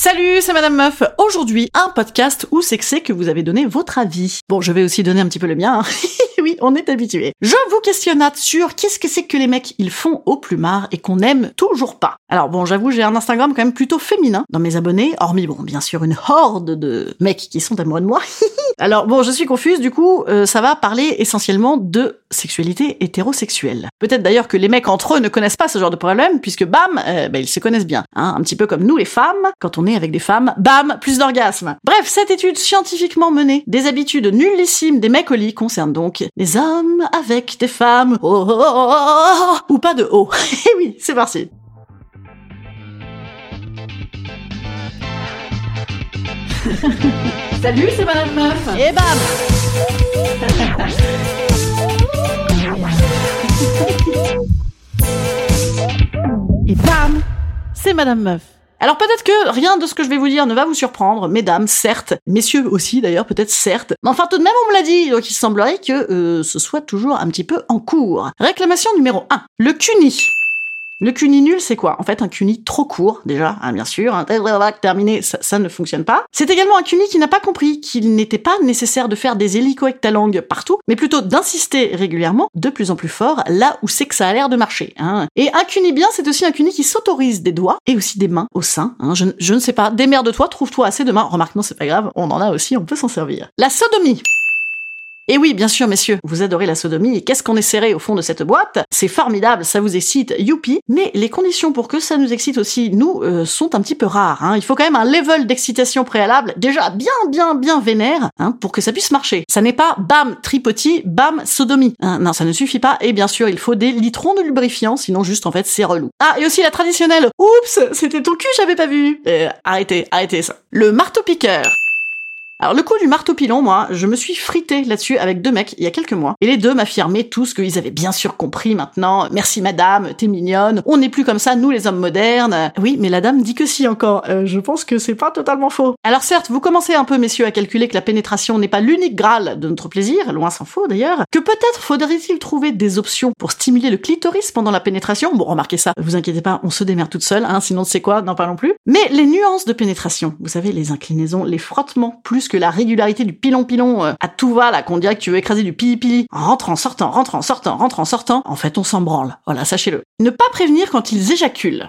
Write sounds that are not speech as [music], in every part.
Salut, c'est Madame Meuf. Aujourd'hui, un podcast où c'est que c'est que vous avez donné votre avis. Bon, je vais aussi donner un petit peu le mien. hein. [laughs] oui, on est habitué. Je vous questionnate sur qu'est-ce que c'est que les mecs ils font au plumard et qu'on aime toujours pas. Alors bon, j'avoue, j'ai un Instagram quand même plutôt féminin dans mes abonnés, hormis bon, bien sûr une horde de mecs qui sont amoureux de moi. [laughs] Alors bon, je suis confuse, du coup, euh, ça va parler essentiellement de sexualité hétérosexuelle. Peut-être d'ailleurs que les mecs entre eux ne connaissent pas ce genre de problème, puisque bam, euh, bah, ils se connaissent bien. Hein, un petit peu comme nous les femmes, quand on est avec des femmes, bam, plus d'orgasmes. Bref, cette étude scientifiquement menée des habitudes nullissimes des mecs au lit concerne donc les hommes avec des femmes, oh, oh, oh, oh, oh, oh, ou pas de haut. Et oui, c'est parti. [laughs] Salut, c'est Madame Meuf. Et bam Et bam C'est Madame Meuf. Alors peut-être que rien de ce que je vais vous dire ne va vous surprendre, mesdames, certes, messieurs aussi d'ailleurs, peut-être certes. Mais enfin tout de même on me l'a dit, donc il semblerait que euh, ce soit toujours un petit peu en cours. Réclamation numéro 1. Le CUNY. Le CUNY nul, c'est quoi? En fait, un CUNY trop court, déjà, hein, bien sûr. Un terminé, ça, ça ne fonctionne pas. C'est également un CUNY qui n'a pas compris qu'il n'était pas nécessaire de faire des hélico-ectalangues partout, mais plutôt d'insister régulièrement, de plus en plus fort, là où c'est que ça a l'air de marcher. Hein. Et un CUNY bien, c'est aussi un CUNY qui s'autorise des doigts et aussi des mains au sein. Hein. Je, je ne sais pas, démerde-toi, trouve-toi assez de mains. Remarque, non, c'est pas grave, on en a aussi, on peut s'en servir. La sodomie. Et oui, bien sûr, messieurs, vous adorez la sodomie, qu'est-ce qu'on est serré au fond de cette boîte? C'est formidable, ça vous excite, youpi, mais les conditions pour que ça nous excite aussi, nous, euh, sont un petit peu rares. Hein. Il faut quand même un level d'excitation préalable, déjà bien, bien, bien vénère, hein, pour que ça puisse marcher. Ça n'est pas bam, tripoti, bam, sodomie. Hein, non, ça ne suffit pas, et bien sûr, il faut des litrons de lubrifiant, sinon juste, en fait, c'est relou. Ah, et aussi la traditionnelle, oups, c'était ton cul, j'avais pas vu. Euh, arrêtez, arrêtez ça. Le marteau-piqueur. Alors le coup du marteau pilon, moi, je me suis frité là-dessus avec deux mecs il y a quelques mois. Et les deux m'affirmaient tous qu'ils avaient bien sûr compris maintenant. Merci madame, t'es mignonne. On n'est plus comme ça, nous les hommes modernes. Oui, mais la dame dit que si encore. Euh, je pense que c'est pas totalement faux. Alors certes, vous commencez un peu, messieurs, à calculer que la pénétration n'est pas l'unique graal de notre plaisir, loin s'en faut d'ailleurs. Que peut-être faudrait-il trouver des options pour stimuler le clitoris pendant la pénétration? Bon, remarquez ça, vous inquiétez pas, on se démerde toute seule, hein, sinon c'est quoi, n'en parlons plus. Mais les nuances de pénétration, vous savez, les inclinaisons, les frottements, plus que la régularité du pilon-pilon euh, à tout va, là, qu'on dirait que tu veux écraser du pili-pili. Rentre en sortant, rentre en sortant, rentre en sortant. En fait, on s'en branle. Voilà, sachez-le. Ne pas prévenir quand ils éjaculent.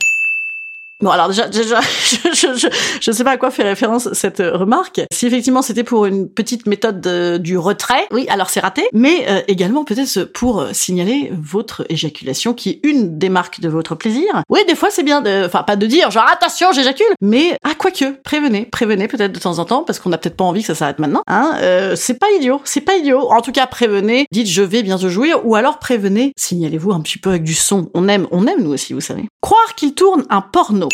Bon alors déjà, [laughs] je, je sais pas à quoi fait référence cette euh, remarque. Si effectivement c'était pour une petite méthode de- du retrait, oui alors c'est raté. Mais euh, également peut-être pour euh, signaler votre éjaculation qui est une des marques de votre plaisir. Oui des fois c'est bien, enfin pas de dire genre attention j'éjacule, mais ah quoique prévenez, prévenez peut-être de temps en temps parce qu'on a peut-être pas envie que ça s'arrête maintenant. Hein, euh, c'est pas idiot, c'est pas idiot. En tout cas prévenez, dites je vais bientôt jouir ou alors prévenez, signalez-vous un petit peu avec du son. On aime, on aime nous aussi vous savez. Croire qu'il tourne un porno.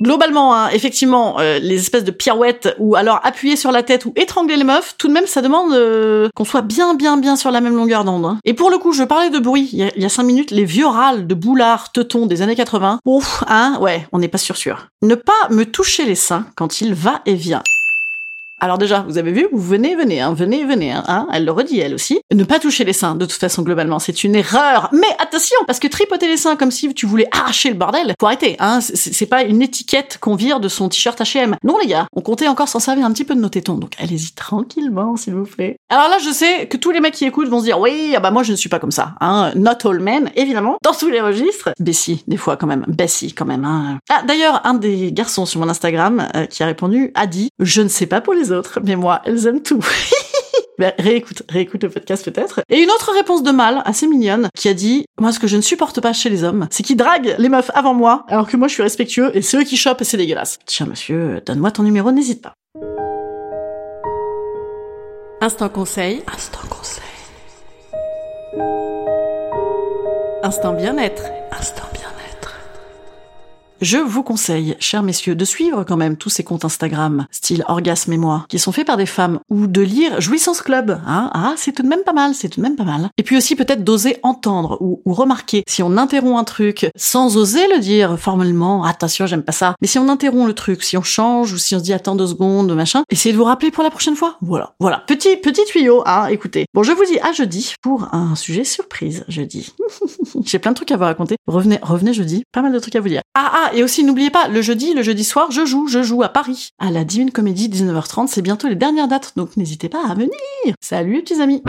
Globalement, hein, effectivement, euh, les espèces de pirouettes ou alors appuyer sur la tête ou étrangler les meufs, tout de même, ça demande euh, qu'on soit bien, bien, bien sur la même longueur d'onde. hein. Et pour le coup, je parlais de bruit il y, a, cinq minutes, les vieux râles de boulards teutons des années 80. Ouf, hein, ouais, on n'est pas sûr sûr. Ne pas me toucher les seins quand il va et vient. Alors déjà, vous avez vu, vous venez, venez, hein, venez, venez, hein, hein, elle le redit elle aussi. Ne pas toucher les seins, de toute façon, globalement, c'est une erreur. Mais attention, parce que tripoter les seins comme si tu voulais arracher le bordel, faut arrêter, hein. C'est pas une étiquette qu'on vire de son t-shirt H&M. Non les gars, on comptait encore s'en servir un petit peu de nos tétons, donc allez-y tranquillement, s'il vous plaît. Alors là, je sais que tous les mecs qui écoutent vont se dire, oui, ah bah moi je ne suis pas comme ça, hein. Not all men, évidemment, dans tous les registres. Bessie, des fois quand même, Bessie quand même, hein. Ah, d'ailleurs, un des garçons sur mon Instagram euh, qui a répondu a dit, je ne sais pas pour les autres, mais moi, elles aiment tout. [laughs] Ben, réécoute, réécoute le podcast peut-être. Et une autre réponse de mâle, assez mignonne, qui a dit, moi ce que je ne supporte pas chez les hommes, c'est qu'ils draguent les meufs avant moi, alors que moi je suis respectueux, et c'est eux qui chopent et c'est dégueulasse. Tiens monsieur, donne-moi ton numéro, n'hésite pas. Instant conseil. Instant conseil. Instant bien-être. Instant je vous conseille, chers messieurs, de suivre quand même tous ces comptes Instagram, style Orgasme et moi, qui sont faits par des femmes, ou de lire Jouissance Club. Hein ah, c'est tout de même pas mal, c'est tout de même pas mal. Et puis aussi peut-être d'oser entendre ou, remarquer si on interrompt un truc sans oser le dire formellement, attention, j'aime pas ça. Mais si on interrompt le truc, si on change ou si on se dit attends deux secondes, machin, essayez de vous rappeler pour la prochaine fois. Voilà, voilà, petit petit tuyau, hein. Écoutez, bon, je vous dis à jeudi pour un sujet surprise jeudi. [laughs] J'ai plein de trucs à vous raconter. Revenez, revenez jeudi, pas mal de trucs à vous dire. Ah ah, et aussi n'oubliez pas, le jeudi, le jeudi soir, je joue, je joue à Paris, à la Divine Comédie 19h30, c'est bientôt les dernières dates, donc n'hésitez pas à venir. Salut petits amis